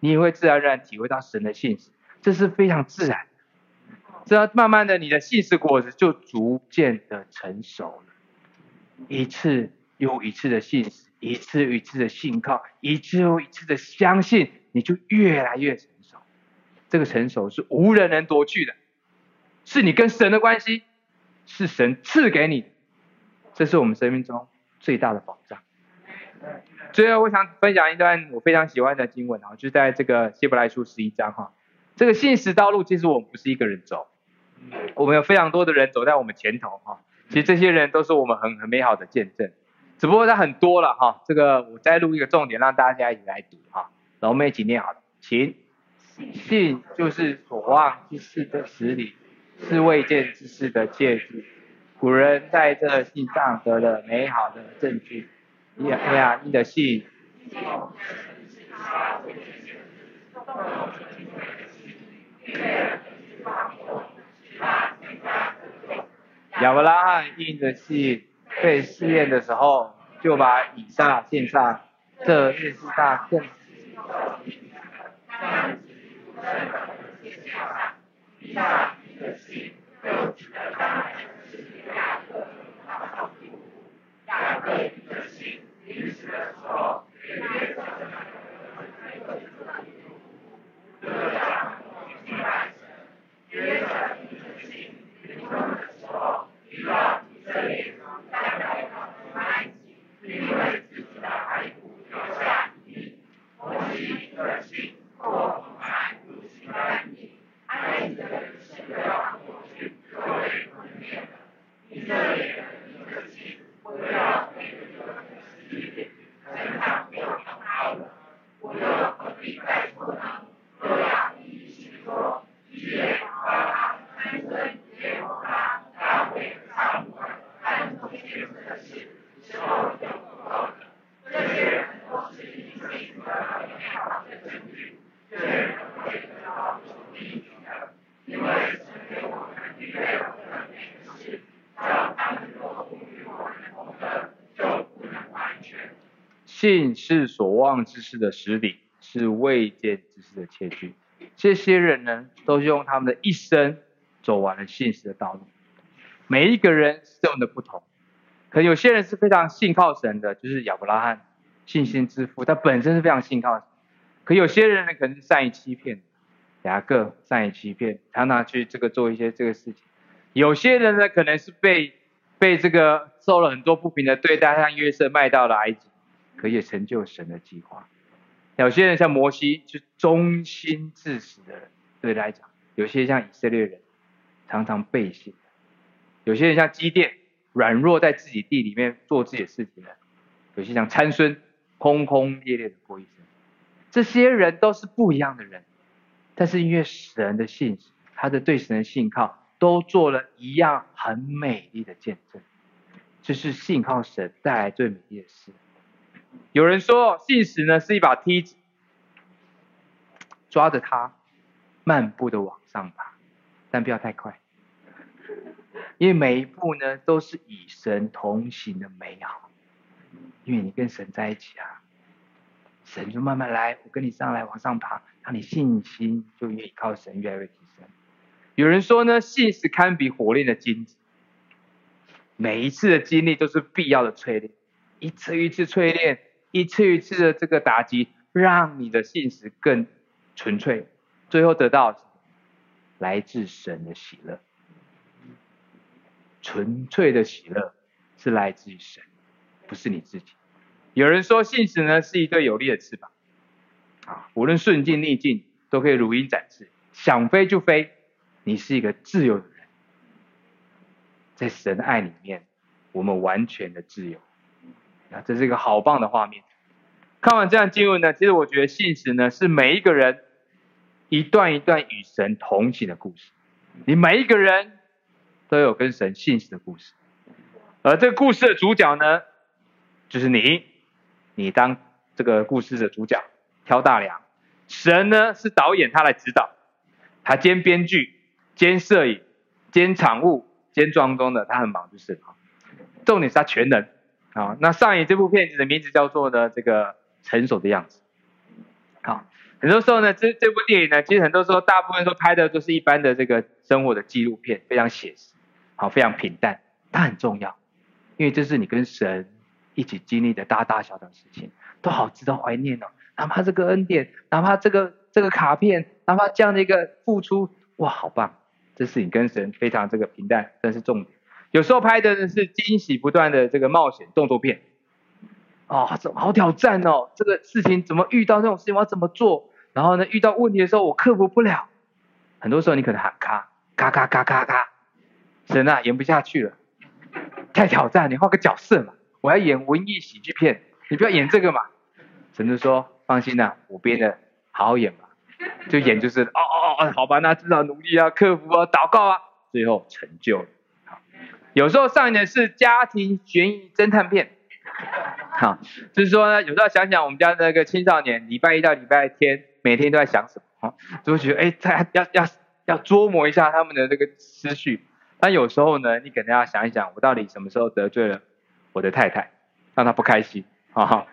你也会自然而然体会到神的信实，这是非常自然。这样慢慢的，你的信实果子就逐渐的成熟了。一次又一次的信实，一次又一次的信靠，一次又一次的相信，你就越来越成熟。这个成熟是无人能夺去的，是你跟神的关系，是神赐给你的。这是我们生命中最大的保障。最后，我想分享一段我非常喜欢的经文啊，就在这个希伯来书十一章哈。这个信实道路，其实我们不是一个人走。我们有非常多的人走在我们前头哈，其实这些人都是我们很很美好的见证，只不过他很多了哈。这个我再录一个重点，让大家一起来读哈。然后我们一起念好了，请。信就是所望之事的实理，是未见之事的确据。古人在这信上得了美好的证据。哎呀，你的信。亚伯拉罕因着信被试验的时候，就把以撒献上，这是大更。Yes. 信是所望之事的实底，是未见之事的切据。这些人呢，都是用他们的一生走完了信实的道路。每一个人是这么的不同，可有些人是非常信靠神的，就是亚伯拉罕，信心之父，他本身是非常信靠神。可有些人呢，可能是善于欺骗，雅各善于欺骗，常常去这个做一些这个事情。有些人呢，可能是被被这个受了很多不平的对待，像约瑟卖到了埃及。可以成就神的计划。有些人像摩西，就忠心至死的人，对来讲；有些像以色列人，常常背信；有些人像基甸，软弱在自己地里面做自己的事情的；有些像参孙，轰轰烈烈的过一生。这些人都是不一样的人，但是因为神的信实，他的对神的信靠，都做了一样很美丽的见证。这是信靠神带来最美丽的事。有人说，信实呢是一把梯子，抓着它，漫步的往上爬，但不要太快，因为每一步呢都是与神同行的美好，因为你跟神在一起啊，神就慢慢来，我跟你上来往上爬，让你信心就越靠神越来越提升。有人说呢，信实堪比火炼的金子，每一次的经历都是必要的淬炼。一次一次淬炼，一次一次的这个打击，让你的信实更纯粹，最后得到来自神的喜乐。纯粹的喜乐是来自于神，不是你自己。有人说，信实呢是一对有力的翅膀，啊，无论顺境逆境都可以如鹰展翅，想飞就飞。你是一个自由的人，在神爱里面，我们完全的自由。啊，这是一个好棒的画面。看完这样经文呢，其实我觉得信实呢是每一个人一段一段与神同行的故事。你每一个人都有跟神信实的故事，而这个故事的主角呢，就是你，你当这个故事的主角，挑大梁。神呢是导演，他来指导，他兼编剧、兼摄影、兼场务、兼装装的，他很忙就是了。重点是他全能啊。那上演这部片子的名字叫做呢这个成熟的样子。好，很多时候呢这这部电影呢，其实很多时候大部分都拍的都是一般的这个生活的纪录片，非常写实，好，非常平淡，它很重要，因为这是你跟神一起经历的大大小小的事情，都好值得怀念哦。哪怕这个恩典，哪怕这个这个卡片，哪怕这样的一个付出，哇，好棒！这是你跟神非常这个平淡，但是重点。有时候拍的呢是惊喜不断的这个冒险动作片，哦，怎么好挑战哦？这个事情怎么遇到这种事情我要怎么做？然后呢，遇到问题的时候我克服不了，很多时候你可能喊卡，咔咔咔咔咔，神啊，演不下去了，太挑战，你换个角色嘛，我要演文艺喜剧片，你不要演这个嘛。神就说。放心呐、啊，我编的好好演吧，就演就是哦哦哦，好吧，那至少努力啊，克服啊，祷告啊，最后成就了。好，有时候上演的是家庭悬疑侦探片，好，就是说呢，有时候想想我们家那个青少年，礼拜一到礼拜天每天都在想什么，哈，就会觉得哎，他要要要琢磨一下他们的这个思绪。但有时候呢，你可能要想一想，我到底什么时候得罪了我的太太，让她不开心，哈哈。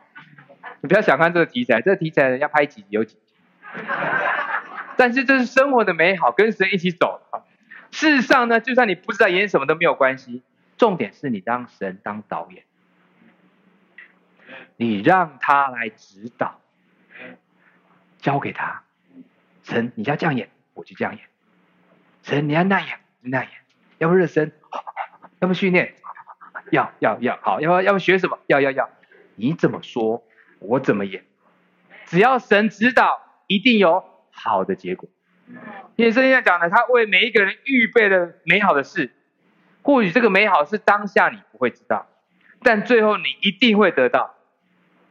你不要小看这个题材，这个题材要拍几集有几集。但是这是生活的美好，跟神一起走。事实上呢，就算你不知道演什么都没有关系，重点是你当神当导演，你让他来指导，交给他。神，你要这样演，我就这样演。神，你要那样演，那样。要不热身，要不训练，要要要，好，要不要不学什么？要要要，你怎么说？我怎么演？只要神指导，一定有好的结果。因为圣经上讲的，他为每一个人预备了美好的事，或许这个美好是当下你不会知道，但最后你一定会得到，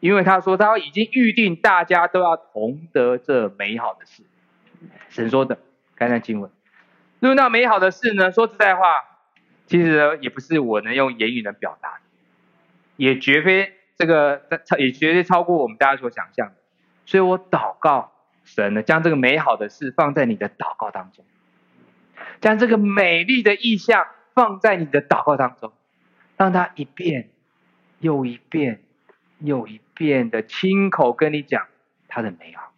因为他说他已经预定大家都要同得这美好的事。神说的，看看经文。论到美好的事呢，说实在话，其实也不是我能用言语能表达的，也绝非。这个超也绝对超过我们大家所想象的，所以我祷告神呢，将这个美好的事放在你的祷告当中，将这个美丽的意象放在你的祷告当中，让它一遍又一遍又一的亲口跟你讲他的美好，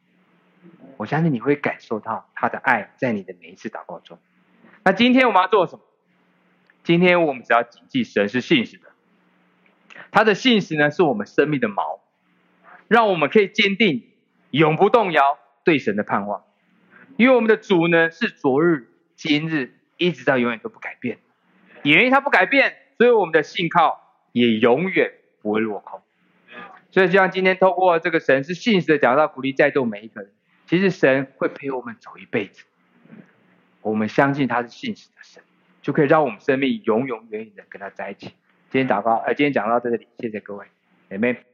我相信你会感受到他的爱在你的每一次祷告中。那今天我们要做什么？今天我们只要谨记神是信实的。他的信实呢，是我们生命的锚，让我们可以坚定、永不动摇对神的盼望。因为我们的主呢，是昨日、今日一直到永远都不改变。也因为他不改变，所以我们的信靠也永远不会落空。所以，就像今天透过这个神是信实的讲到，鼓励在座每一个人，其实神会陪我们走一辈子。我们相信他是信实的神，就可以让我们生命永永远远的跟他在一起。今天祷告，呃，今天讲到这里，谢谢各位，姐妹。